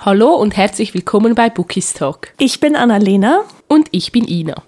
Hallo und herzlich willkommen bei Bookies Talk. Ich bin Annalena. Und ich bin Ina.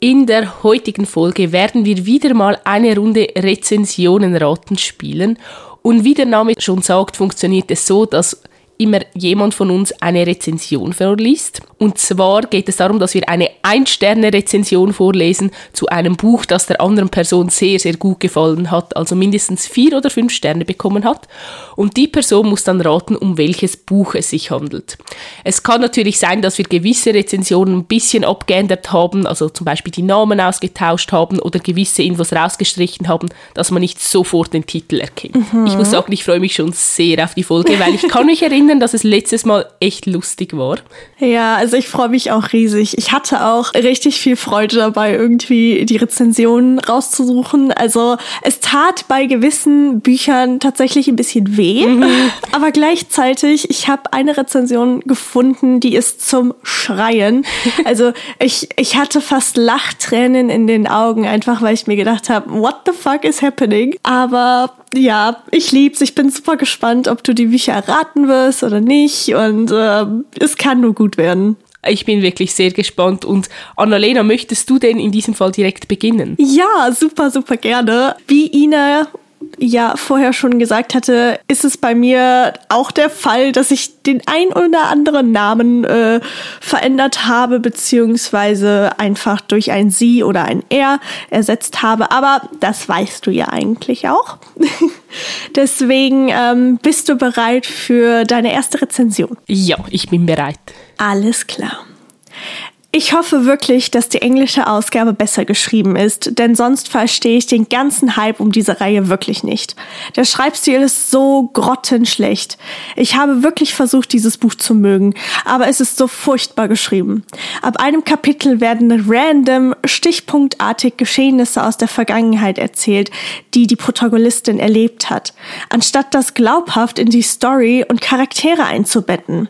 In der heutigen Folge werden wir wieder mal eine Runde Rezensionenraten spielen. Und wie der Name schon sagt, funktioniert es so, dass immer jemand von uns eine Rezension vorliest. Und zwar geht es darum, dass wir eine Ein-Sterne-Rezension vorlesen zu einem Buch, das der anderen Person sehr, sehr gut gefallen hat, also mindestens vier oder fünf Sterne bekommen hat. Und die Person muss dann raten, um welches Buch es sich handelt. Es kann natürlich sein, dass wir gewisse Rezensionen ein bisschen abgeändert haben, also zum Beispiel die Namen ausgetauscht haben oder gewisse Infos rausgestrichen haben, dass man nicht sofort den Titel erkennt. Mhm. Ich muss sagen, ich freue mich schon sehr auf die Folge, weil ich kann mich erinnern, erinnern, dass es letztes Mal echt lustig war. Ja, also ich freue mich auch riesig. Ich hatte auch richtig viel Freude dabei, irgendwie die Rezensionen rauszusuchen. Also es tat bei gewissen Büchern tatsächlich ein bisschen weh, mhm. aber gleichzeitig, ich habe eine Rezension gefunden, die ist zum Schreien. Also ich, ich hatte fast Lachtränen in den Augen, einfach weil ich mir gedacht habe, what the fuck is happening? Aber ja, ich lieb's. Ich bin super gespannt, ob du die Bücher erraten wirst oder nicht. Und äh, es kann nur gut werden. Ich bin wirklich sehr gespannt. Und Annalena, möchtest du denn in diesem Fall direkt beginnen? Ja, super, super gerne. Wie Ina ja vorher schon gesagt hatte, ist es bei mir auch der Fall, dass ich den ein oder anderen Namen äh, verändert habe, beziehungsweise einfach durch ein Sie oder ein Er ersetzt habe. Aber das weißt du ja eigentlich auch. Deswegen ähm, bist du bereit für deine erste Rezension? Ja, ich bin bereit. Alles klar. Ich hoffe wirklich, dass die englische Ausgabe besser geschrieben ist, denn sonst verstehe ich den ganzen Hype um diese Reihe wirklich nicht. Der Schreibstil ist so grottenschlecht. Ich habe wirklich versucht, dieses Buch zu mögen, aber es ist so furchtbar geschrieben. Ab einem Kapitel werden random, stichpunktartig Geschehnisse aus der Vergangenheit erzählt, die die Protagonistin erlebt hat, anstatt das glaubhaft in die Story und Charaktere einzubetten.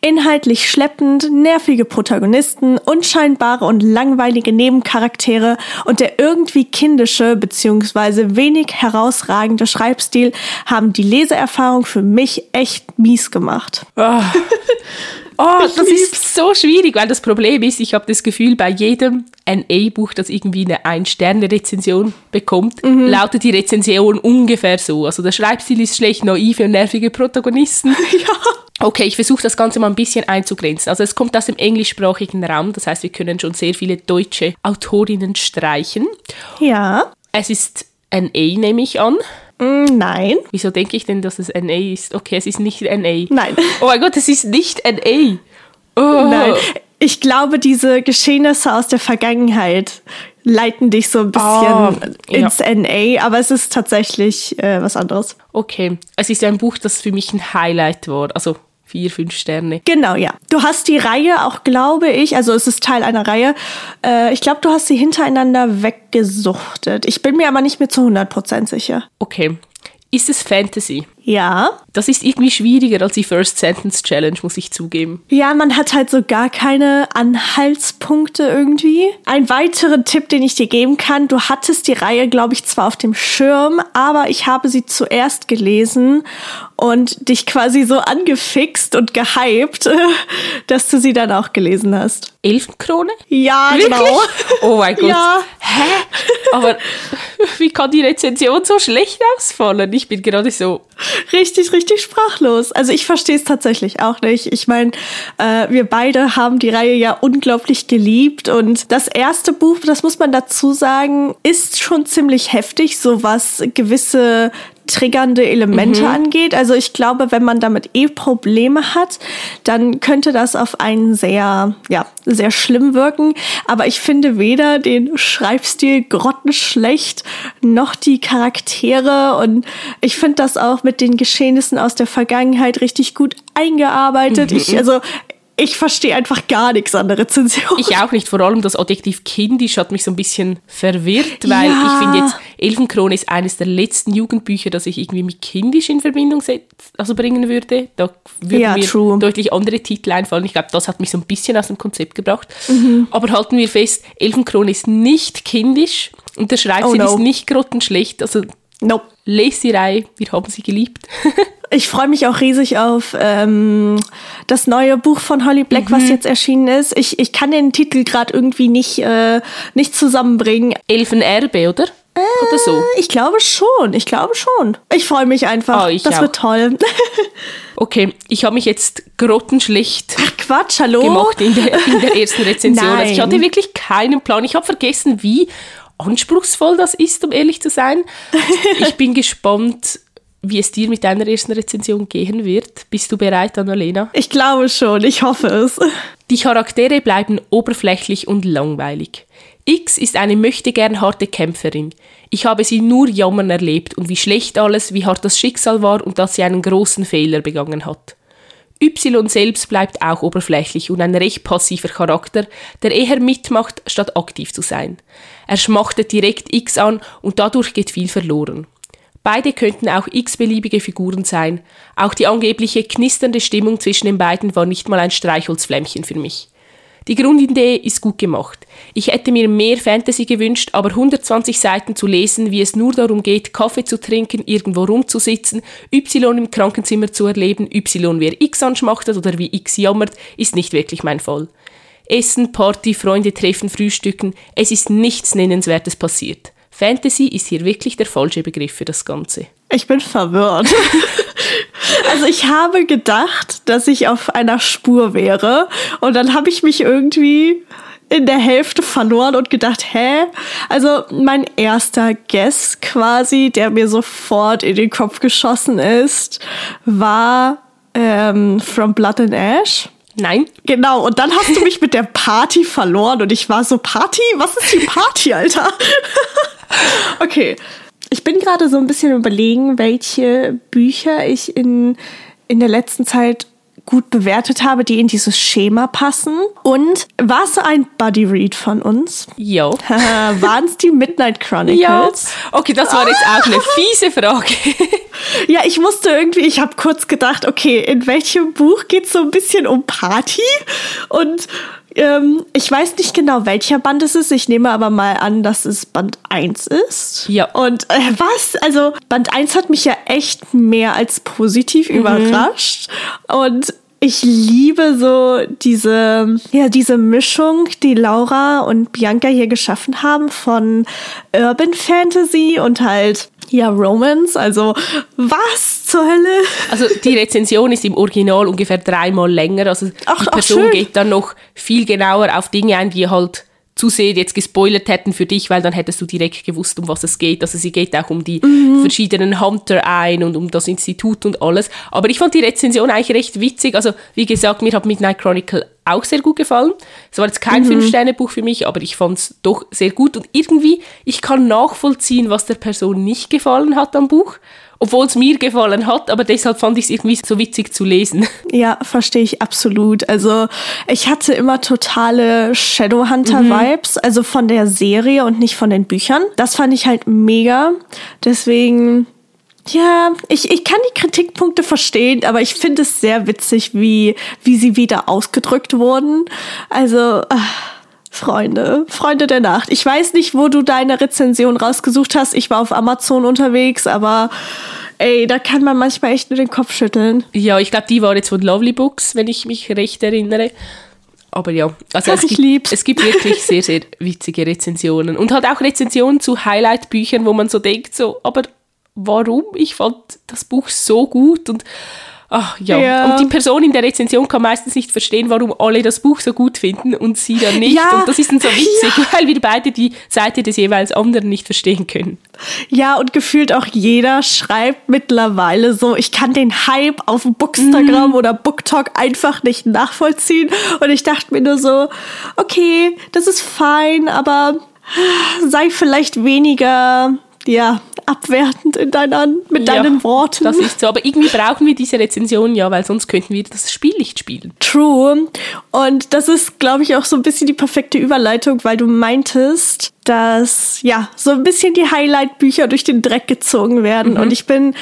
Inhaltlich schleppend, nervige Protagonisten unscheinbare und langweilige Nebencharaktere und der irgendwie kindische bzw. wenig herausragende Schreibstil haben die Leseerfahrung für mich echt mies gemacht. Oh. Oh, das ist so schwierig, weil das Problem ist, ich habe das Gefühl, bei jedem NA-Buch, das irgendwie eine Ein-Sterne-Rezension bekommt, mhm. lautet die Rezension ungefähr so. Also der Schreibstil ist schlecht, naiv und nervige Protagonisten. ja. Okay, ich versuche das Ganze mal ein bisschen einzugrenzen. Also es kommt aus dem englischsprachigen Raum, das heißt, wir können schon sehr viele deutsche Autorinnen streichen. Ja. Es ist NA, nehme ich an. Mm, nein. Wieso denke ich denn, dass es NA ist? Okay, es ist nicht NA. Nein. Oh mein Gott, es ist nicht NA. Oh. Nein. Ich glaube, diese Geschehnisse aus der Vergangenheit leiten dich so ein bisschen oh, ins ja. NA, aber es ist tatsächlich äh, was anderes. Okay, es ist ein Buch, das für mich ein Highlight war. Also vier, fünf Sterne. Genau, ja. Du hast die Reihe auch, glaube ich, also es ist Teil einer Reihe. Äh, ich glaube, du hast sie hintereinander weggesuchtet. Ich bin mir aber nicht mehr zu 100% sicher. Okay. Ist es Fantasy? Ja. Das ist irgendwie schwieriger als die First Sentence Challenge, muss ich zugeben. Ja, man hat halt so gar keine Anhaltspunkte irgendwie. Ein weiterer Tipp, den ich dir geben kann, du hattest die Reihe, glaube ich, zwar auf dem Schirm, aber ich habe sie zuerst gelesen und dich quasi so angefixt und gehypt, dass du sie dann auch gelesen hast. Elfenkrone? Ja, Wirklich? genau. Oh mein Gott. Ja. Hä? Aber wie kann die Rezension so schlecht ausfallen? Ich bin gerade so richtig, richtig sprachlos. Also ich verstehe es tatsächlich auch nicht. Ich meine, äh, wir beide haben die Reihe ja unglaublich geliebt und das erste Buch, das muss man dazu sagen, ist schon ziemlich heftig, so was gewisse triggernde Elemente mhm. angeht. Also ich glaube, wenn man damit eh Probleme hat, dann könnte das auf einen sehr, ja, sehr schlimm wirken. Aber ich finde weder den Schreibstil grottenschlecht noch die Charaktere und ich finde das auch mit den Geschehnissen aus der Vergangenheit richtig gut eingearbeitet. Mhm. Ich, also ich verstehe einfach gar nichts an der Rezension. Ich auch nicht. Vor allem das Adjektiv kindisch hat mich so ein bisschen verwirrt, weil ja. ich finde jetzt, Elfenkrone ist eines der letzten Jugendbücher, das ich irgendwie mit kindisch in Verbindung also bringen würde. Da würden ja, mir true. deutlich andere Titel einfallen. Ich glaube, das hat mich so ein bisschen aus dem Konzept gebracht. Mhm. Aber halten wir fest, Elfenkrone ist nicht kindisch und der Schreibstil oh no. ist nicht grottenschlecht. Also nope Reihe, wir haben sie geliebt. Ich freue mich auch riesig auf ähm, das neue Buch von Holly Black, mhm. was jetzt erschienen ist. Ich, ich kann den Titel gerade irgendwie nicht, äh, nicht zusammenbringen. Elfenerbe, oder? Äh, oder so? Ich glaube schon, ich glaube schon. Ich freue mich einfach. Oh, das auch. wird toll. okay, ich habe mich jetzt grottenschlecht Ach Quatsch, hallo? gemacht in der, in der ersten Rezension. Also ich hatte wirklich keinen Plan. Ich habe vergessen, wie anspruchsvoll das ist, um ehrlich zu sein. Ich bin gespannt, wie es dir mit deiner ersten Rezension gehen wird. Bist du bereit, Annalena? Ich glaube schon, ich hoffe es. Die Charaktere bleiben oberflächlich und langweilig. X ist eine möchtegern harte Kämpferin. Ich habe sie nur jammern erlebt und wie schlecht alles, wie hart das Schicksal war und dass sie einen großen Fehler begangen hat. Y selbst bleibt auch oberflächlich und ein recht passiver Charakter, der eher mitmacht, statt aktiv zu sein. Er schmachtet direkt X an und dadurch geht viel verloren. Beide könnten auch x-beliebige Figuren sein. Auch die angebliche knisternde Stimmung zwischen den beiden war nicht mal ein Streichholzflämmchen für mich. Die Grundidee ist gut gemacht. Ich hätte mir mehr Fantasy gewünscht, aber 120 Seiten zu lesen, wie es nur darum geht, Kaffee zu trinken, irgendwo rumzusitzen, Y im Krankenzimmer zu erleben, Y wer X anschmachtet oder wie X jammert, ist nicht wirklich mein Fall. Essen, Party, Freunde treffen, Frühstücken, es ist nichts Nennenswertes passiert. Fantasy ist hier wirklich der falsche Begriff für das Ganze. Ich bin verwirrt. also ich habe gedacht, dass ich auf einer Spur wäre und dann habe ich mich irgendwie in der Hälfte verloren und gedacht, hä? Also mein erster Guess quasi, der mir sofort in den Kopf geschossen ist, war ähm, From Blood and Ash. Nein. Genau, und dann hast du mich mit der Party verloren und ich war so, Party? Was ist die Party, Alter? okay. Ich bin gerade so ein bisschen überlegen, welche Bücher ich in, in der letzten Zeit gut bewertet habe, die in dieses Schema passen. Und war es ein Buddy Read von uns? Ja. Waren es die Midnight Chronicles? Ja. Okay, das war jetzt auch eine fiese Frage. ja, ich musste irgendwie, ich habe kurz gedacht, okay, in welchem Buch geht es so ein bisschen um Party? Und ähm, ich weiß nicht genau, welcher Band es ist. Ich nehme aber mal an, dass es Band 1 ist. Ja. Und äh, was? Also, Band 1 hat mich ja echt mehr als positiv mhm. überrascht. Und ich liebe so diese, ja, diese Mischung, die Laura und Bianca hier geschaffen haben von Urban Fantasy und halt ja, Romance, also was zur Hölle? Also die Rezension ist im Original ungefähr dreimal länger. Also ach, die Person ach, geht dann noch viel genauer auf Dinge ein, die halt zu sehr jetzt gespoilert hätten für dich, weil dann hättest du direkt gewusst, um was es geht. Also sie geht auch um die mhm. verschiedenen Hunter ein und um das Institut und alles. Aber ich fand die Rezension eigentlich recht witzig. Also wie gesagt, mir hat Midnight Chronicle auch sehr gut gefallen. Es war jetzt kein mhm. Fünf-Sterne-Buch für mich, aber ich fand es doch sehr gut. Und irgendwie, ich kann nachvollziehen, was der Person nicht gefallen hat am Buch obwohl es mir gefallen hat, aber deshalb fand ich es irgendwie so witzig zu lesen. Ja, verstehe ich absolut. Also ich hatte immer totale Shadowhunter-Vibes, mhm. also von der Serie und nicht von den Büchern. Das fand ich halt mega. Deswegen ja, ich, ich kann die Kritikpunkte verstehen, aber ich finde es sehr witzig, wie, wie sie wieder ausgedrückt wurden. Also, ach, Freunde, Freunde der Nacht. Ich weiß nicht, wo du deine Rezension rausgesucht hast. Ich war auf Amazon unterwegs, aber ey, da kann man manchmal echt nur den Kopf schütteln. Ja, ich glaube, die war jetzt von Lovely Books, wenn ich mich recht erinnere. Aber ja, also Ach, es, gibt, es gibt wirklich sehr, sehr witzige Rezensionen. Und halt auch Rezensionen zu Highlight-Büchern, wo man so denkt, so, aber warum? Ich fand das Buch so gut und Ach ja. ja. Und die Person in der Rezension kann meistens nicht verstehen, warum alle das Buch so gut finden und sie dann nicht. Ja. Und das ist dann so witzig, ja. weil wir beide die Seite des jeweils anderen nicht verstehen können. Ja, und gefühlt auch jeder schreibt mittlerweile so, ich kann den Hype auf Bookstagram mm. oder BookTok einfach nicht nachvollziehen. Und ich dachte mir nur so, okay, das ist fein, aber sei vielleicht weniger ja, abwertend in deiner, mit ja, deinen Worten. Das ist so, aber irgendwie brauchen wir diese Rezension ja, weil sonst könnten wir das Spiel nicht spielen. True. Und das ist, glaube ich, auch so ein bisschen die perfekte Überleitung, weil du meintest, dass ja, so ein bisschen die Highlight-Bücher durch den Dreck gezogen werden. Mhm. Und ich bin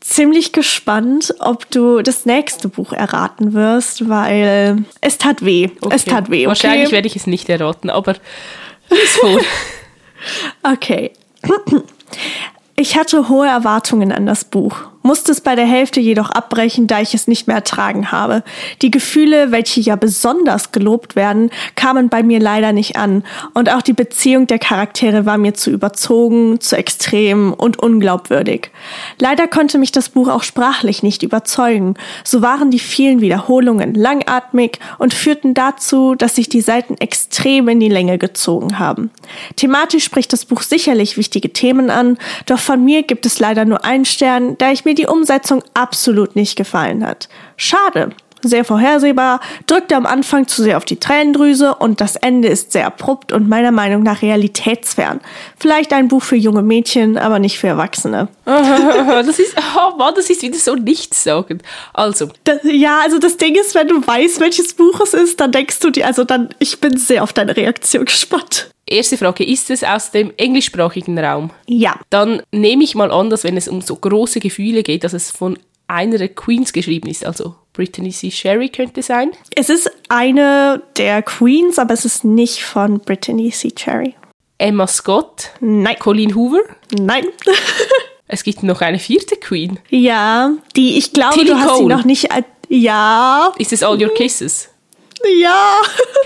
ziemlich gespannt, ob du das nächste Buch erraten wirst, weil es tat weh. Okay. Es tat weh. Okay? Wahrscheinlich werde ich es nicht erraten, aber lies vor. okay, Ich hatte hohe Erwartungen an das Buch, musste es bei der Hälfte jedoch abbrechen, da ich es nicht mehr ertragen habe. Die Gefühle, welche ja besonders gelobt werden, kamen bei mir leider nicht an, und auch die Beziehung der Charaktere war mir zu überzogen, zu extrem und unglaubwürdig. Leider konnte mich das Buch auch sprachlich nicht überzeugen, so waren die vielen Wiederholungen langatmig und führten dazu, dass sich die Seiten extrem in die Länge gezogen haben. Thematisch spricht das Buch sicherlich wichtige Themen an, doch von mir gibt es leider nur einen Stern, da ich mir die Umsetzung absolut nicht gefallen hat. Schade. Sehr vorhersehbar, drückte am Anfang zu sehr auf die Tränendrüse und das Ende ist sehr abrupt und meiner Meinung nach realitätsfern. Vielleicht ein Buch für junge Mädchen, aber nicht für Erwachsene. das ist, oh Mann, das ist wieder so nichtssagend. Also. Das, ja, also das Ding ist, wenn du weißt, welches Buch es ist, dann denkst du dir, also dann, ich bin sehr auf deine Reaktion gespannt. Erste Frage, ist es aus dem englischsprachigen Raum? Ja. Dann nehme ich mal an, dass wenn es um so große Gefühle geht, dass es von einer der Queens geschrieben ist, also Brittany C. Sherry könnte sein. Es ist eine der Queens, aber es ist nicht von Brittany C. Cherry. Emma Scott. Nein. Colleen Hoover. Nein. es gibt noch eine vierte Queen. Ja, die ich glaube, Tilly du hast sie noch nicht. Ja. Ist es All Your Kisses? Ja.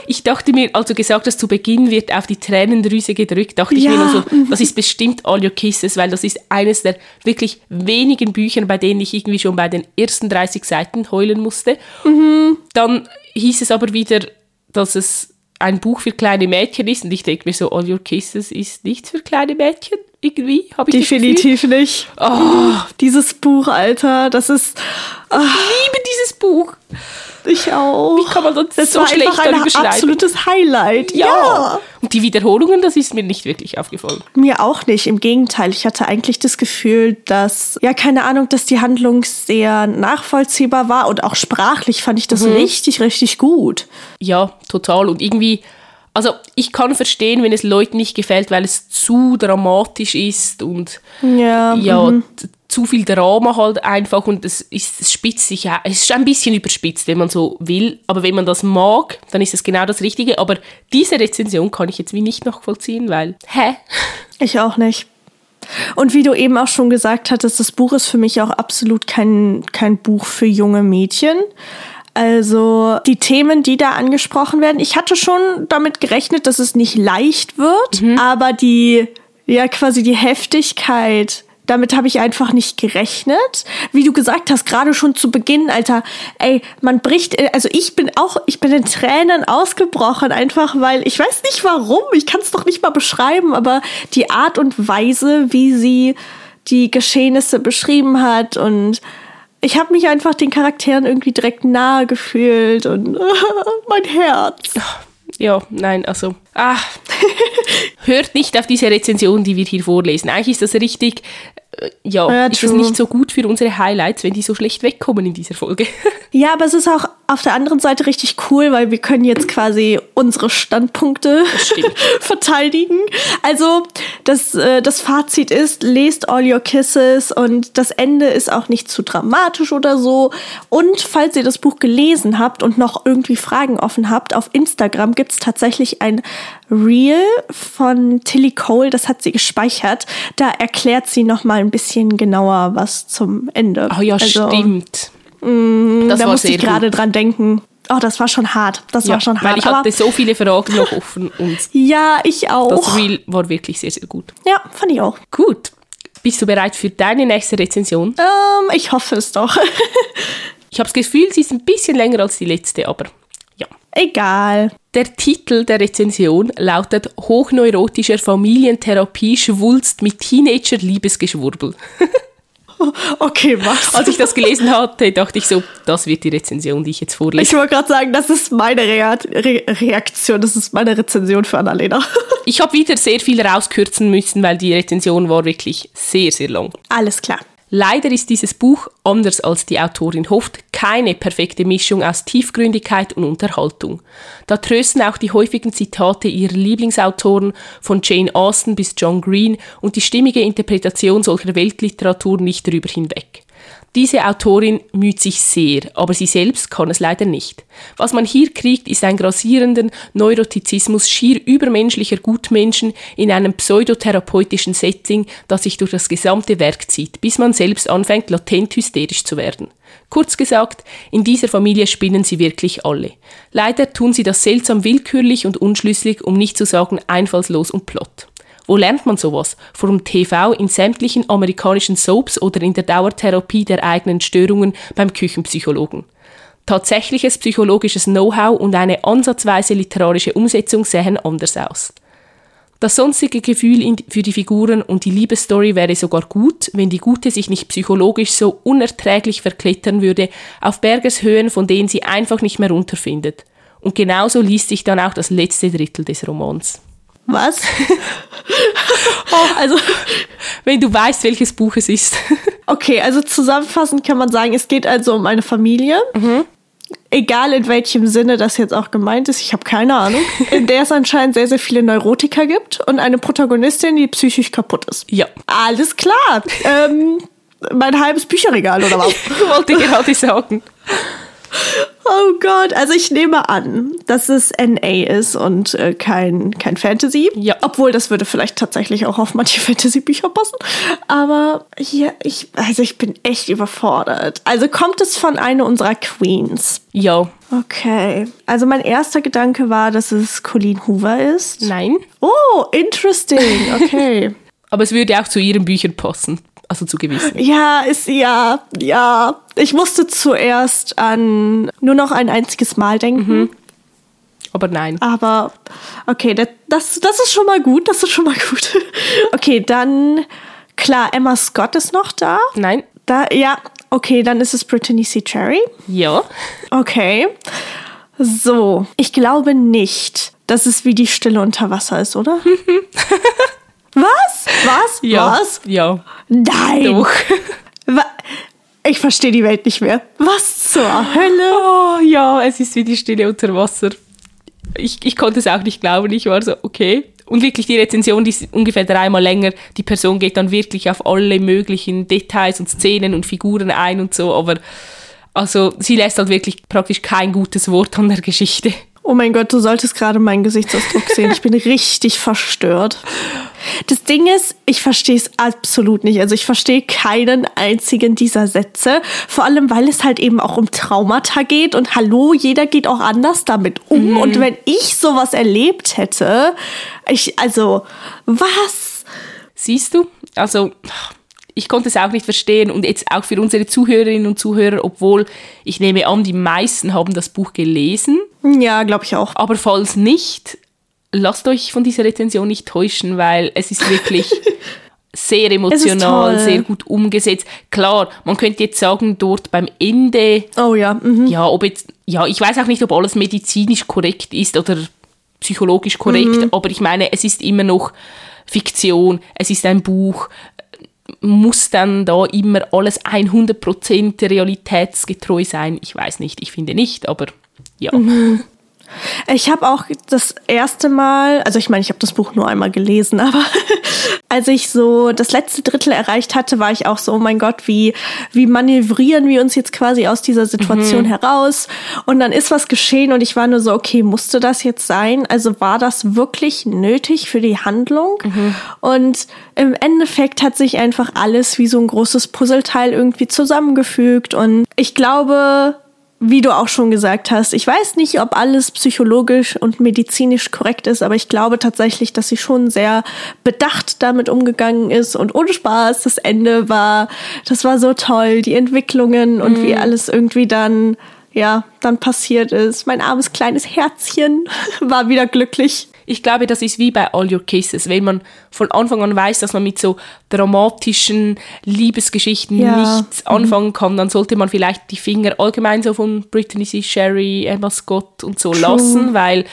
Ich dachte mir, als du gesagt hast, zu Beginn wird auf die Tränendrüse gedrückt, dachte ich Ja. mir nur so, das ist bestimmt All Your Kisses, weil das ist eines der wirklich wenigen Bücher, bei denen ich irgendwie schon bei den ersten 30 Seiten heulen musste. Dann hieß es aber wieder, dass es ein Buch für kleine Mädchen ist und ich denke mir so, All Your Kisses ist nichts für kleine Mädchen. Irgendwie habe ich. Definitiv nicht. Oh, Dieses Buch, Alter, das ist. ich liebe dieses Buch. Ich auch. Wie kann man das das so war schlecht einfach ein absolutes Highlight. Ja. Und die Wiederholungen, das ist mir nicht wirklich aufgefallen. Mir auch nicht. Im Gegenteil, ich hatte eigentlich das Gefühl, dass, ja, keine Ahnung, dass die Handlung sehr nachvollziehbar war und auch sprachlich fand ich das Mhm. richtig, richtig gut. Ja, total. Und irgendwie, also ich kann verstehen, wenn es Leuten nicht gefällt, weil es zu dramatisch ist und Ja. ja, t- zu viel Drama halt einfach und es, ist, es spitzt sich ja, es ist ein bisschen überspitzt, wenn man so will, aber wenn man das mag, dann ist es genau das Richtige. Aber diese Rezension kann ich jetzt wie nicht nachvollziehen, weil, hä? Ich auch nicht. Und wie du eben auch schon gesagt hattest, das Buch ist für mich auch absolut kein, kein Buch für junge Mädchen. Also die Themen, die da angesprochen werden, ich hatte schon damit gerechnet, dass es nicht leicht wird, aber die, ja quasi die Heftigkeit, damit habe ich einfach nicht gerechnet. Wie du gesagt hast, gerade schon zu Beginn, Alter, ey, man bricht, also ich bin auch, ich bin in Tränen ausgebrochen, einfach weil, ich weiß nicht warum, ich kann es doch nicht mal beschreiben, aber die Art und Weise, wie sie die Geschehnisse beschrieben hat und ich habe mich einfach den Charakteren irgendwie direkt nahe gefühlt und mein Herz. Ja, nein, also, ah, hört nicht auf diese Rezension, die wir hier vorlesen. Eigentlich ist das richtig, äh, ja, Ja, ist true. nicht so gut für unsere Highlights, wenn die so schlecht wegkommen in dieser Folge. Ja, aber es ist auch auf der anderen Seite richtig cool, weil wir können jetzt quasi unsere Standpunkte verteidigen. Also das, äh, das Fazit ist, lest All Your Kisses und das Ende ist auch nicht zu dramatisch oder so. Und falls ihr das Buch gelesen habt und noch irgendwie Fragen offen habt, auf Instagram gibt's tatsächlich ein Reel von Tilly Cole, das hat sie gespeichert. Da erklärt sie noch mal ein bisschen genauer was zum Ende. Ah ja, Also, stimmt. das da musste ich gerade dran denken. Oh, das war schon hart. Das Ja, war schon weil hart. ich Aber hatte so viele Fragen noch offen und ja, ich auch. das Reel war wirklich sehr, sehr gut. Ja, fand ich auch. Gut, bist du bereit für deine nächste Rezension? Ähm, ich hoffe es doch. Ich habe das Gefühl, sie ist ein bisschen länger als die letzte, aber. Egal. Der Titel der Rezension lautet Hochneurotischer Familientherapie-Schwulst mit Teenager-Liebesgeschwurbel. Okay, was? Als ich das gelesen hatte, dachte ich so, das wird die Rezension, die ich jetzt vorlese. Ich wollte gerade sagen, das ist meine Rea Re Reaktion, das ist meine Rezension für Annalena. Ich habe wieder sehr viel rauskürzen müssen, weil die Rezension war wirklich sehr, sehr lang. Alles klar. Leider ist dieses Buch, anders als die Autorin hofft, keine perfekte Mischung aus Tiefgründigkeit und Unterhaltung. Da trösten auch die häufigen Zitate ihrer Lieblingsautoren von Jane Austen bis John Green und die stimmige Interpretation solcher Weltliteratur nicht darüber hinweg. Diese Autorin müht sich sehr, aber sie selbst kann es leider nicht. Was man hier kriegt, ist ein grassierenden Neurotizismus schier übermenschlicher Gutmenschen in einem pseudotherapeutischen Setting, das sich durch das gesamte Werk zieht, bis man selbst anfängt, latent hysterisch zu werden. Kurz gesagt, in dieser Familie spinnen sie wirklich alle. Leider tun sie das seltsam willkürlich und unschlüssig, um nicht zu sagen einfallslos und plott. Wo lernt man sowas? Vor dem TV in sämtlichen amerikanischen Soaps oder in der Dauertherapie der eigenen Störungen beim Küchenpsychologen. Tatsächliches psychologisches Know-how und eine ansatzweise literarische Umsetzung sehen anders aus. Das sonstige Gefühl für die Figuren und die Liebesstory wäre sogar gut, wenn die Gute sich nicht psychologisch so unerträglich verklettern würde auf Bergeshöhen, von denen sie einfach nicht mehr runterfindet. Und genauso liest sich dann auch das letzte Drittel des Romans. Was? oh, also, wenn du weißt, welches Buch es ist. okay, also zusammenfassend kann man sagen, es geht also um eine Familie. Mhm. Egal in welchem Sinne das jetzt auch gemeint ist, ich habe keine Ahnung, in der es anscheinend sehr, sehr viele Neurotiker gibt und eine Protagonistin, die psychisch kaputt ist. Ja. Alles klar. ähm, mein halbes Bücherregal oder was? ich wollte gerade sagen. Oh Gott, also ich nehme an, dass es NA ist und äh, kein, kein Fantasy. Ja. Obwohl, das würde vielleicht tatsächlich auch auf manche Fantasy-Bücher passen. Aber hier, ich, also ich bin echt überfordert. Also kommt es von einer unserer Queens? Ja. Okay. Also mein erster Gedanke war, dass es Colleen Hoover ist. Nein. Oh, interesting. Okay. Aber es würde auch zu ihren Büchern passen also zu gewissen. Ja, ist ja, ja. Ich musste zuerst an nur noch ein einziges Mal denken. Mhm. Aber nein. Aber okay, das, das, das ist schon mal gut. Das ist schon mal gut. Okay, dann klar, Emma Scott ist noch da. Nein. Da, ja, okay, dann ist es Brittany C. Cherry. Ja. Okay. So, ich glaube nicht, dass es wie die Stille unter Wasser ist, oder? Was? Was? Ja. Was? Ja. Nein. Doch. Ich verstehe die Welt nicht mehr. Was zur Hölle? Oh, ja, es ist wie die Stille unter Wasser. Ich, ich konnte es auch nicht glauben. Ich war so, okay. Und wirklich die Rezension, die ist ungefähr dreimal länger. Die Person geht dann wirklich auf alle möglichen Details und Szenen und Figuren ein und so. Aber also sie lässt halt wirklich praktisch kein gutes Wort an der Geschichte. Oh mein Gott, du solltest gerade meinen Gesichtsausdruck sehen. Ich bin richtig verstört. Das Ding ist, ich verstehe es absolut nicht. Also ich verstehe keinen einzigen dieser Sätze. Vor allem, weil es halt eben auch um Traumata geht. Und hallo, jeder geht auch anders damit um. Mhm. Und wenn ich sowas erlebt hätte, ich, also, was? Siehst du? Also, ich konnte es auch nicht verstehen und jetzt auch für unsere Zuhörerinnen und Zuhörer, obwohl ich nehme an, die meisten haben das Buch gelesen. Ja, glaube ich auch. Aber falls nicht, lasst euch von dieser Rezension nicht täuschen, weil es ist wirklich sehr emotional, sehr gut umgesetzt. Klar, man könnte jetzt sagen, dort beim Ende. Oh ja. Mhm. Ja, ob jetzt, ja, ich weiß auch nicht, ob alles medizinisch korrekt ist oder psychologisch korrekt, mhm. aber ich meine, es ist immer noch Fiktion, es ist ein Buch, muss dann da immer alles 100% realitätsgetreu sein? Ich weiß nicht, ich finde nicht, aber ja. Ich habe auch das erste Mal, also ich meine, ich habe das Buch nur einmal gelesen, aber als ich so das letzte Drittel erreicht hatte, war ich auch so, oh mein Gott, wie, wie manövrieren wir uns jetzt quasi aus dieser Situation mhm. heraus? Und dann ist was geschehen und ich war nur so, okay, musste das jetzt sein? Also war das wirklich nötig für die Handlung? Mhm. Und im Endeffekt hat sich einfach alles wie so ein großes Puzzleteil irgendwie zusammengefügt und ich glaube, wie du auch schon gesagt hast, ich weiß nicht, ob alles psychologisch und medizinisch korrekt ist, aber ich glaube tatsächlich, dass sie schon sehr bedacht damit umgegangen ist und ohne Spaß. Das Ende war, das war so toll, die Entwicklungen und mhm. wie alles irgendwie dann, ja, dann passiert ist. Mein armes kleines Herzchen war wieder glücklich. Ich glaube, das ist wie bei All Your Kisses, wenn man von Anfang an weiß, dass man mit so dramatischen Liebesgeschichten ja. nichts mhm. anfangen kann, dann sollte man vielleicht die Finger allgemein so von Brittany C. Sherry, Emma Scott und so True. lassen, weil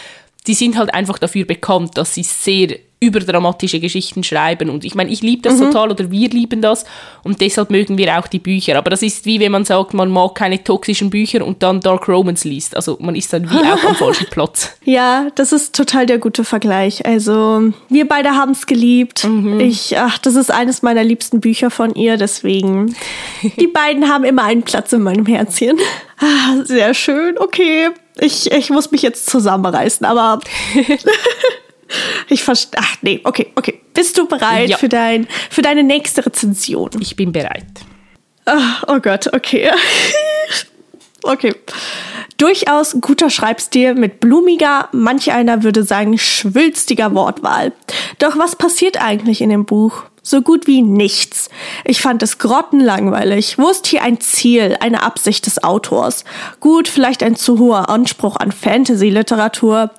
die sind halt einfach dafür bekannt, dass sie sehr überdramatische Geschichten schreiben. Und ich meine, ich liebe das Mhm. total oder wir lieben das und deshalb mögen wir auch die Bücher. Aber das ist wie wenn man sagt, man mag keine toxischen Bücher und dann Dark Romance liest. Also man ist dann wie auch am falschen Platz. Ja, das ist total der gute Vergleich. Also, wir beide haben es geliebt. Ich, ach, das ist eines meiner liebsten Bücher von ihr, deswegen. Die beiden haben immer einen Platz in meinem Herzchen. Ah, sehr schön, okay. Ich, ich muss mich jetzt zusammenreißen, aber. ich verstehe. Ach, nee, okay, okay. Bist du bereit Ja. für, dein, für deine nächste Rezension? Ich bin bereit. Ah, Oh Gott, okay. okay. Durchaus guter Schreibstil mit blumiger, manch einer würde sagen schwülstiger Wortwahl. Doch was passiert eigentlich in dem Buch? So gut wie nichts. Ich fand es grottenlangweilig. Wo ist hier ein Ziel, eine Absicht des Autors? Gut, vielleicht ein zu hoher Anspruch an Fantasy-Literatur.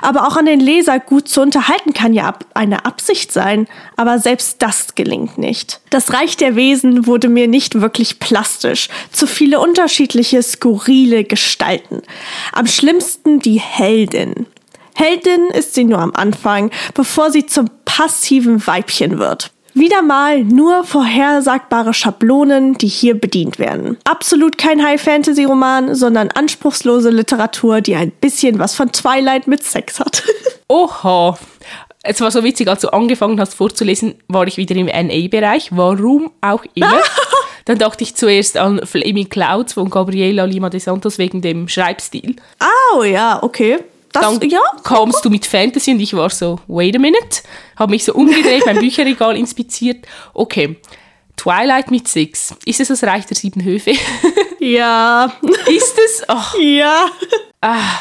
Aber auch an den Leser gut zu unterhalten kann ja eine Absicht sein. Aber selbst das gelingt nicht. Das Reich der Wesen wurde mir nicht wirklich plastisch. Zu viele unterschiedliche, skurrile Gestalten. Am schlimmsten die Heldin. Heldin ist sie nur am Anfang, bevor sie zum passiven Weibchen wird. Wieder mal nur vorhersagbare Schablonen, die hier bedient werden. Absolut kein High-Fantasy-Roman, sondern anspruchslose Literatur, die ein bisschen was von Twilight mit Sex hat. Oha. Es war so witzig, als du angefangen hast vorzulesen, war ich wieder im NA-Bereich. Warum auch immer. Dann dachte ich zuerst an Flaming Clouds von Gabriela Lima de Santos wegen dem Schreibstil. oh ja, okay. Das, Dann ja, kamst du mit Fantasy und ich war so, wait a minute. Habe mich so umgedreht, mein Bücherregal inspiziert. Okay, Twilight mit Six. Ist es das Reich der Sieben Höfe? ja, Ist es? Ach, ja. ah,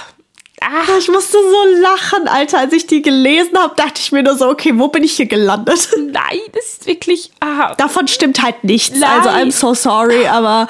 Ich musste so lachen, Alter. Als ich die gelesen habe, dachte ich mir nur so, okay, wo bin ich hier gelandet? nein, das ist wirklich... Ah, Davon stimmt halt nichts. Nein. Also I'm so sorry, aber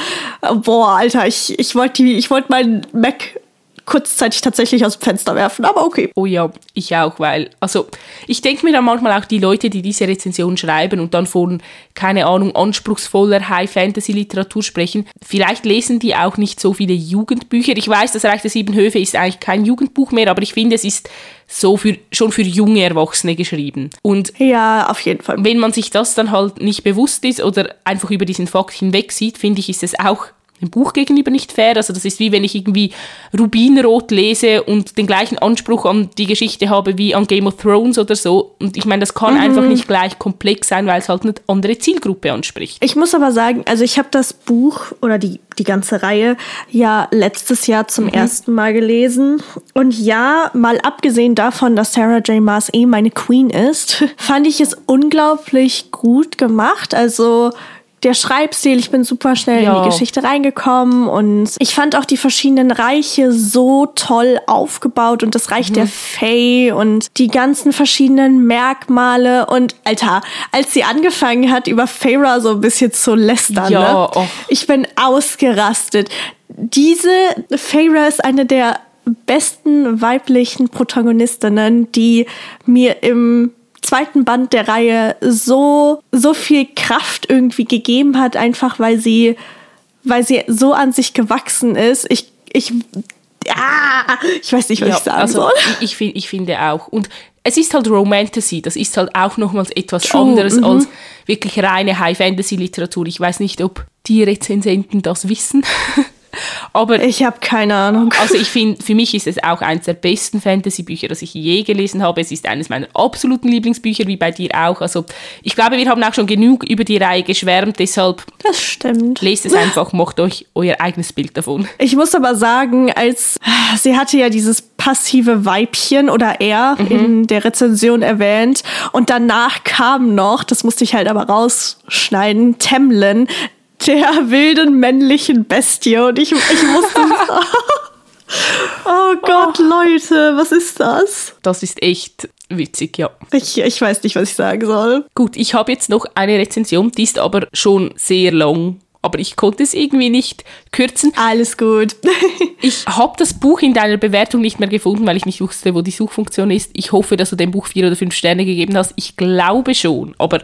boah, Alter, ich, ich wollte wollte meinen Mac kurzzeitig tatsächlich aus dem Fenster werfen, aber okay. Oh ja, ich auch, weil, also ich denke mir dann manchmal auch die Leute, die diese Rezension schreiben und dann von, keine Ahnung, anspruchsvoller High-Fantasy-Literatur sprechen, vielleicht lesen die auch nicht so viele Jugendbücher. Ich weiß, das Reich der Sieben Höfe ist eigentlich kein Jugendbuch mehr, aber ich finde, es ist so für, schon für junge Erwachsene geschrieben. Und Ja, auf jeden Fall. wenn man sich das dann halt nicht bewusst ist oder einfach über diesen Fakt hinweg sieht, finde ich, ist es auch dem Buch gegenüber nicht fair. Also das ist wie wenn ich irgendwie Rubinrot lese und den gleichen Anspruch an die Geschichte habe wie an Game of Thrones oder so. Und ich meine, das kann einfach nicht gleich komplex sein, weil es halt eine andere Zielgruppe anspricht. Ich muss aber sagen, also ich habe das Buch oder die, die ganze Reihe ja letztes Jahr zum ersten Mal gelesen. Und ja, mal abgesehen davon, dass Sarah J. Maas eh meine Queen ist, fand ich es unglaublich gut gemacht. Also der Schreibstil, ich bin super schnell in Ja. die Geschichte reingekommen und ich fand auch die verschiedenen Reiche so toll aufgebaut und das Reich der Fae und die ganzen verschiedenen Merkmale und Alter, als sie angefangen hat, über Feyre so ein bisschen zu lästern, Ja, ne? och. ich bin ausgerastet. Diese Feyre ist eine der besten weiblichen Protagonistinnen, die mir im zweiten Band der Reihe so so viel Kraft irgendwie gegeben hat, einfach weil sie weil sie so an sich gewachsen ist. Ich ich ah, ich weiß nicht, was ich sagen also soll. ich, ich, ich finde auch. Und es ist halt Romantasy, das ist halt auch nochmals etwas True, anderes mhm. als wirklich reine High-Fantasy-Literatur. Ich weiß nicht, ob die Rezensenten das wissen. Aber Ich habe keine Ahnung. also ich finde, für mich ist es auch eines der besten Fantasy-Bücher, das ich je gelesen habe. Es ist eines meiner absoluten Lieblingsbücher, wie bei dir auch. Also ich glaube, wir haben auch schon genug über die Reihe geschwärmt, deshalb Das stimmt. lest es einfach, macht euch euer eigenes Bild davon. Ich muss aber sagen, als sie hatte ja dieses passive Weibchen oder er in der Rezension erwähnt und danach kam noch, das musste ich halt aber rausschneiden, Temlin, der wilden männlichen Bestie und ich, ich musste Oh Gott, Leute, was ist das? Das ist echt witzig, ja. Ich, ich weiß nicht, was ich sagen soll. Gut, ich habe jetzt noch eine Rezension, die ist aber schon sehr lang. Aber ich konnte es irgendwie nicht kürzen. Alles gut. Ich habe das Buch in deiner Bewertung nicht mehr gefunden, weil ich nicht wusste, wo die Suchfunktion ist. Ich hoffe, dass du dem Buch vier oder fünf Sterne gegeben hast. Ich glaube schon, aber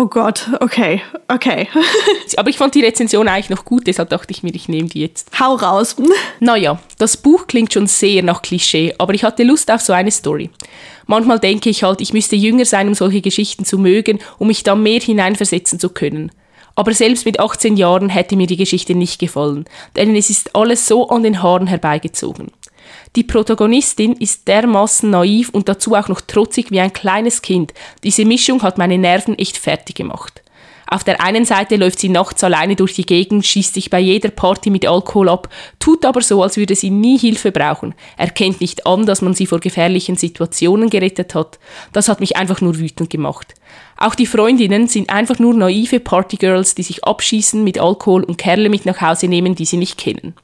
Oh Gott, okay, okay. Aber ich fand die Rezension eigentlich noch gut, deshalb dachte ich mir, ich nehme die jetzt. Hau raus. Naja, das Buch klingt schon sehr nach Klischee, aber ich hatte Lust auf so eine Story. Manchmal denke ich halt, ich müsste jünger sein, um solche Geschichten zu mögen, um mich da mehr hineinversetzen zu können. Aber selbst mit 18 Jahren hätte mir die Geschichte nicht gefallen, denn es ist alles so an den Haaren herbeigezogen. Die Protagonistin ist dermaßen naiv und dazu auch noch trotzig wie ein kleines Kind. Diese Mischung hat meine Nerven echt fertig gemacht. Auf der einen Seite läuft sie nachts alleine durch die Gegend, schießt sich bei jeder Party mit Alkohol ab, tut aber so, als würde sie nie Hilfe brauchen, erkennt nicht an, dass man sie vor gefährlichen Situationen gerettet hat. Das hat mich einfach nur wütend gemacht. Auch die Freundinnen sind einfach nur naive Partygirls, die sich abschießen mit Alkohol und Kerle mit nach Hause nehmen, die sie nicht kennen.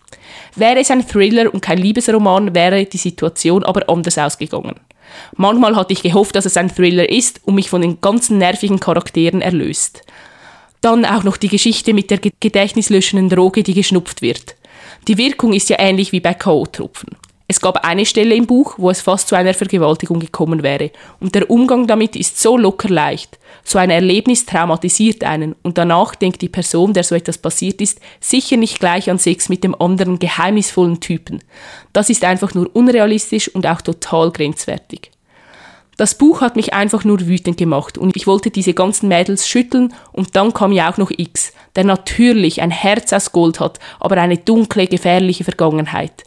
Wäre es ein Thriller und kein Liebesroman, wäre die Situation aber anders ausgegangen. Manchmal hatte ich gehofft, dass es ein Thriller ist und mich von den ganzen nervigen Charakteren erlöst. Dann auch noch die Geschichte mit der gedächtnislöschenden Droge, die geschnupft wird. Die Wirkung ist ja ähnlich wie bei K.O.-Tropfen. Es gab eine Stelle im Buch, wo es fast zu einer Vergewaltigung gekommen wäre, und der Umgang damit ist so locker leicht. So ein Erlebnis traumatisiert einen, und danach denkt die Person, der so etwas passiert ist, sicher nicht gleich an Sex mit dem anderen geheimnisvollen Typen. Das ist einfach nur unrealistisch und auch total grenzwertig. Das Buch hat mich einfach nur wütend gemacht und ich wollte diese ganzen Mädels schütteln und dann kam ja auch noch X, der natürlich ein Herz aus Gold hat, aber eine dunkle, gefährliche Vergangenheit.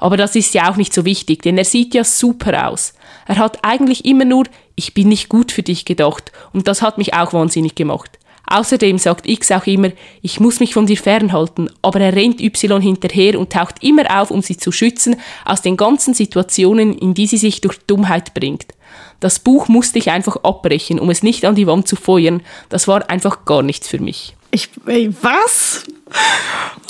Aber das ist ja auch nicht so wichtig, denn er sieht ja super aus. Er hat eigentlich immer nur Ich bin nicht gut für dich gedacht und das hat mich auch wahnsinnig gemacht. Außerdem sagt X auch immer, ich muss mich von dir fernhalten, aber er rennt Y hinterher und taucht immer auf, um sie zu schützen aus den ganzen Situationen, in die sie sich durch Dummheit bringt. Das Buch musste ich einfach abbrechen, um es nicht an die Wand zu feuern. Das war einfach gar nichts für mich. Ich, ey, was?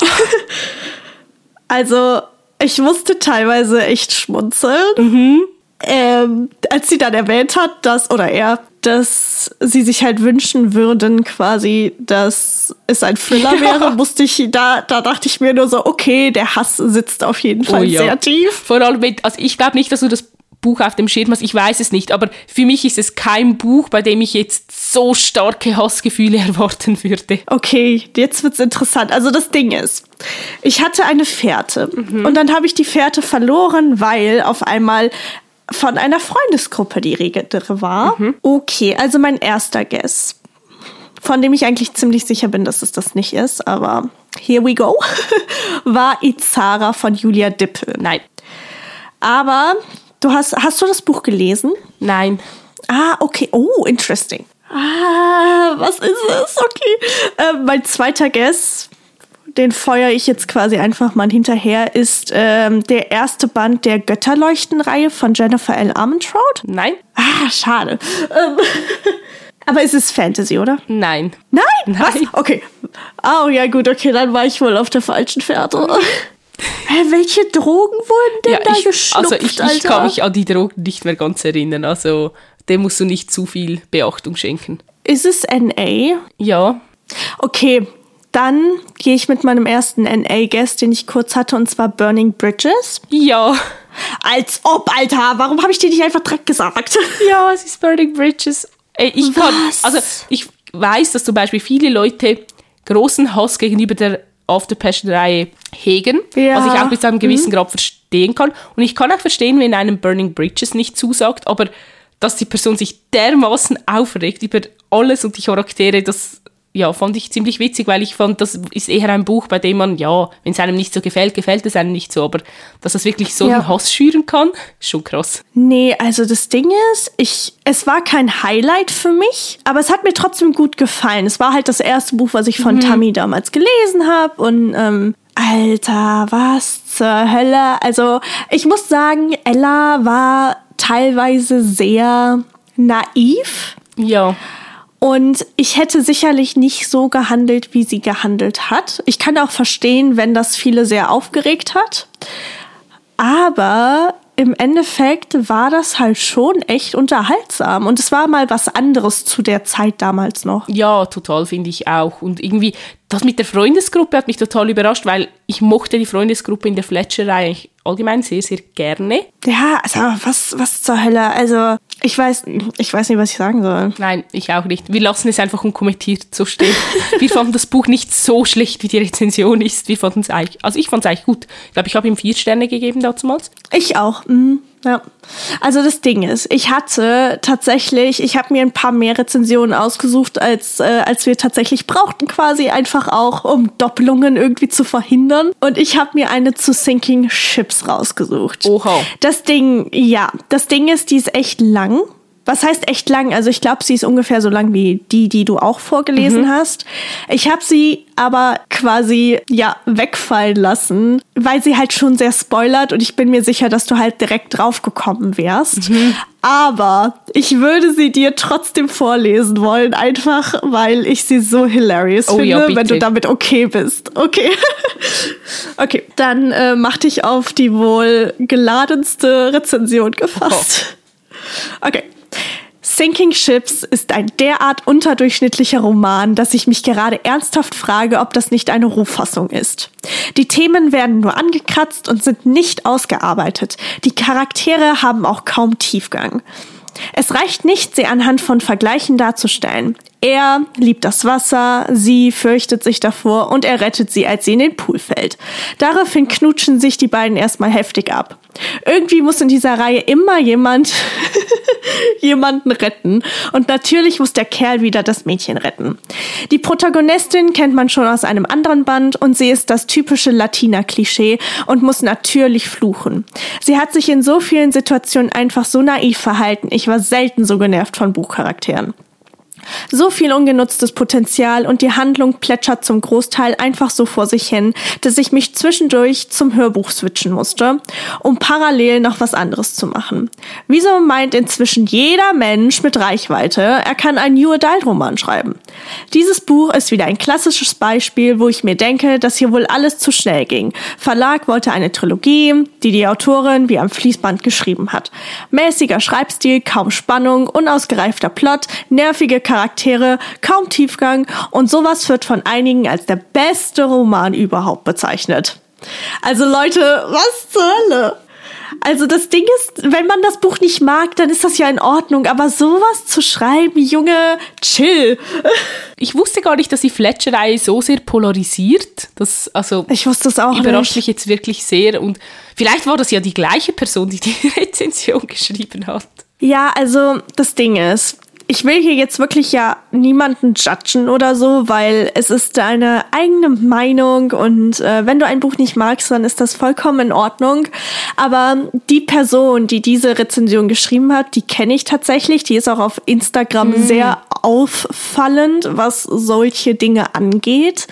also, ich musste teilweise echt schmunzeln. Mhm. Ähm, als sie dann erwähnt hat, dass, oder er, dass sie sich halt wünschen würden, quasi, dass es ein Thriller ja. wäre, musste ich, da, da dachte ich mir nur so, okay, der Hass sitzt auf jeden oh Fall oh, ja. sehr tief. Vor allem, mit, also ich glaube nicht, dass du das Buch auf dem Schirm hast. Ich weiß es nicht, aber für mich ist es kein Buch, bei dem ich jetzt so starke Hassgefühle erwarten würde. Okay, jetzt wird's interessant. Also das Ding ist, ich hatte eine Fährte mhm. und dann habe ich die Fährte verloren, weil auf einmal von einer Freundesgruppe die Rede war. Mhm. Okay, also mein erster Guess, von dem ich eigentlich ziemlich sicher bin, dass es das nicht ist, aber here we go, war Izara von Julia Dippel. Nein. Aber Du hast, hast du das Buch gelesen? Nein. Ah, okay. Oh, interesting. Ah, was ist es? Okay. Äh, mein zweiter Guess, den feuere ich jetzt quasi einfach mal hinterher, ist ähm, der erste Band der Götterleuchten-Reihe von Jennifer L. Armentrout. Nein. Ah, schade. Ähm, aber ist es Fantasy, oder? Nein. Nein? Nein. Was? Okay. Oh ja, gut, okay, dann war ich wohl auf der falschen Fährte. Hä, welche Drogen wurden denn ja, da ich, geschnupft, Also ich, ich kann mich an die Drogen nicht mehr ganz erinnern. Also dem musst du nicht zu viel Beachtung schenken. Ist es NA? Ja. Okay, dann gehe ich mit meinem ersten NA-Guest, den ich kurz hatte, und zwar Burning Bridges. Ja. Als ob, Alter. Warum habe ich dir nicht einfach direkt gesagt? Ja, es ist Burning Bridges. Ey, ich kann, also ich weiß, dass zum Beispiel viele Leute großen Hass gegenüber der After Passion-Reihe hegen, ja. was ich auch bis zu einem gewissen mhm. Grad verstehen kann. Und ich kann auch verstehen, wenn einem Burning Bridges nicht zusagt, aber dass die Person sich dermaßen aufregt über alles und die Charaktere, das ja, fand ich ziemlich witzig, weil ich fand, das ist eher ein Buch, bei dem man, ja, wenn es einem nicht so gefällt, gefällt es einem nicht so, aber dass das wirklich so ja. einen Hass schüren kann, ist schon krass. Nee, also das Ding ist, ich, es war kein Highlight für mich, aber es hat mir trotzdem gut gefallen. Es war halt das erste Buch, was ich von mhm. Tammy damals gelesen habe und, ähm, Alter, was zur Hölle? Also, ich muss sagen, Ella war teilweise sehr naiv. Ja. Und ich hätte sicherlich nicht so gehandelt, wie sie gehandelt hat. Ich kann auch verstehen, wenn das viele sehr aufgeregt hat. Aber im Endeffekt war das halt schon echt unterhaltsam. Und es war mal was anderes zu der Zeit damals noch. Ja, total, finde ich auch. Und irgendwie das mit der Freundesgruppe hat mich total überrascht, weil ich mochte die Freundesgruppe in der Fletcherei eigentlich allgemein sehr, sehr gerne. Ja, also was, was zur Hölle? Also ich weiß, ich weiß nicht, was ich sagen soll. Nein, ich auch nicht. Wir lassen es einfach unkommentiert so stehen. Wir fanden das Buch nicht so schlecht, wie die Rezension ist. Wir fanden es eigentlich, also ich fand es eigentlich gut. Ich glaube, ich habe ihm vier Sterne gegeben damals. Ich auch. Mhm. Ja, also das Ding ist, ich hatte tatsächlich, ich habe mir ein paar mehr Rezensionen ausgesucht, als, äh, als wir tatsächlich brauchten, quasi einfach auch, um Doppelungen irgendwie zu verhindern. Und ich habe mir eine zu Sinking Ships rausgesucht. Oha. Das Ding, ja, das Ding ist, die ist echt lang. Was heißt echt lang? Also ich glaube, sie ist ungefähr so lang wie die, die du auch vorgelesen mhm. hast. Ich habe sie aber quasi ja wegfallen lassen, weil sie halt schon sehr spoilert und ich bin mir sicher, dass du halt direkt drauf gekommen wärst. Mhm. Aber ich würde sie dir trotzdem vorlesen wollen, einfach weil ich sie so hilarious oh, finde, ja, wenn du damit okay bist. Okay. okay, dann äh, mach dich auf die wohl geladenste Rezension gefasst. Oh. Okay. Sinking Ships ist ein derart unterdurchschnittlicher Roman, dass ich mich gerade ernsthaft frage, ob das nicht eine Rohfassung ist. Die Themen werden nur angekratzt und sind nicht ausgearbeitet. Die Charaktere haben auch kaum Tiefgang. Es reicht nicht, sie anhand von Vergleichen darzustellen. Er liebt das Wasser, sie fürchtet sich davor und er rettet sie, als sie in den Pool fällt. Daraufhin knutschen sich die beiden erstmal heftig ab. Irgendwie muss in dieser Reihe immer jemand jemanden retten. Und natürlich muss der Kerl wieder das Mädchen retten. Die Protagonistin kennt man schon aus einem anderen Band und sie ist das typische Latina-Klischee und muss natürlich fluchen. Sie hat sich in so vielen Situationen einfach so naiv verhalten. Ich war selten so genervt von Buchcharakteren. So viel ungenutztes Potenzial und die Handlung plätschert zum Großteil einfach so vor sich hin, dass ich mich zwischendurch zum Hörbuch switchen musste, um parallel noch was anderes zu machen. Wieso meint inzwischen jeder Mensch mit Reichweite, er kann einen New Adult Roman schreiben? Dieses Buch ist wieder ein klassisches Beispiel, wo ich mir denke, dass hier wohl alles zu schnell ging. Verlag wollte eine Trilogie, die die Autorin wie am Fließband geschrieben hat. Mäßiger Schreibstil, kaum Spannung, unausgereifter Plot, nervige Charaktere, kaum Tiefgang und sowas wird von einigen als der beste Roman überhaupt bezeichnet. Also Leute, was zur Hölle? Also das Ding ist, wenn man das Buch nicht mag, dann ist das ja in Ordnung. Aber sowas zu schreiben, Junge, chill. Ich wusste gar nicht, dass die Fletcherei so sehr polarisiert. Das, also, ich wusste es auch überrascht nicht. mich jetzt wirklich sehr. Und vielleicht war das ja die gleiche Person, die die Rezension geschrieben hat. Ja, also das Ding ist, ich will hier jetzt wirklich ja niemanden judgen oder so, weil es ist deine eigene Meinung und äh, wenn du ein Buch nicht magst, dann ist das vollkommen in Ordnung. Aber die Person, die diese Rezension geschrieben hat, die kenne ich tatsächlich. Die ist auch auf Instagram mm. sehr auffallend, was solche Dinge angeht.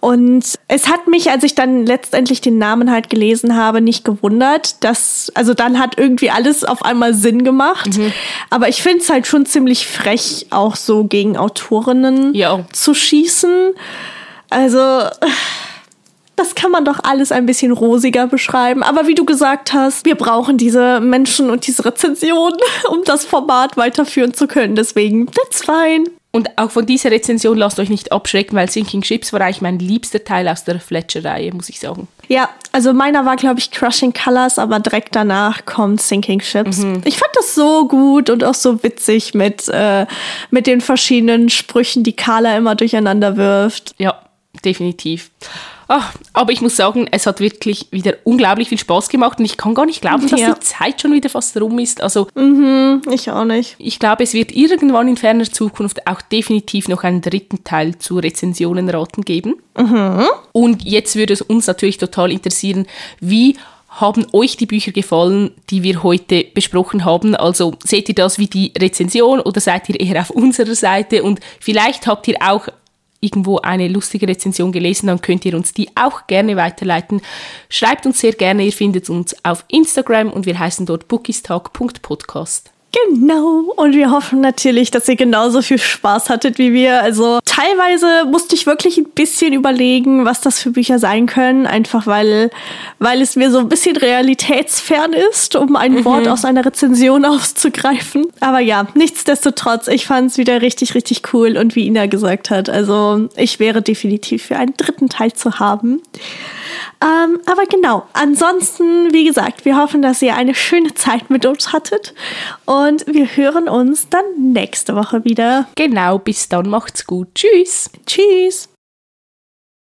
Und es hat mich, als ich dann letztendlich den Namen halt gelesen habe, nicht gewundert, dass, also dann hat irgendwie alles auf einmal Sinn gemacht. Mhm. Aber ich finde es halt schon ziemlich frech, auch so gegen Autorinnen ja. zu schießen. Also, das kann man doch alles ein bisschen rosiger beschreiben. Aber wie du gesagt hast, wir brauchen diese Menschen und diese Rezensionen, um das Format weiterführen zu können. Deswegen, that's fine. Und auch von dieser Rezension lasst euch nicht abschrecken, weil Sinking Ships war eigentlich mein liebster Teil aus der Fletcher-Reihe, muss ich sagen. Ja, also meiner war, glaube ich, Crushing Colors, aber direkt danach kommt Sinking Ships. Mhm. Ich fand das so gut und auch so witzig mit, äh, mit den verschiedenen Sprüchen, die Carla immer durcheinander wirft. Ja, definitiv. Oh, aber ich muss sagen, es hat wirklich wieder unglaublich viel Spaß gemacht und ich kann gar nicht glauben, dass ja. die Zeit schon wieder fast rum ist. Also mhm, ich auch nicht. Ich glaube, es wird irgendwann in ferner Zukunft auch definitiv noch einen dritten Teil zu Rezensionenraten geben. Mhm. Und jetzt würde es uns natürlich total interessieren, wie haben euch die Bücher gefallen, die wir heute besprochen haben? Also seht ihr das wie die Rezension oder seid ihr eher auf unserer Seite? Und vielleicht habt ihr auch irgendwo eine lustige Rezension gelesen, dann könnt ihr uns die auch gerne weiterleiten. Schreibt uns sehr gerne, ihr findet uns auf Instagram und wir heißen dort bookistalk.podcast. Genau. Und wir hoffen natürlich, dass ihr genauso viel Spaß hattet wie wir. Also teilweise musste ich wirklich ein bisschen überlegen, was das für Bücher sein können. Einfach weil, weil es mir so ein bisschen realitätsfern ist, um ein mhm. Wort aus einer Rezension aufzugreifen. Aber ja, nichtsdestotrotz, ich fand es wieder richtig, richtig cool. Und wie Ina gesagt hat, also ich wäre definitiv für einen dritten Teil zu haben. Ähm, aber genau, ansonsten, wie gesagt, wir hoffen, dass ihr eine schöne Zeit mit uns hattet und wir hören uns dann nächste Woche wieder. Genau, bis dann, macht's gut. Tschüss. Tschüss.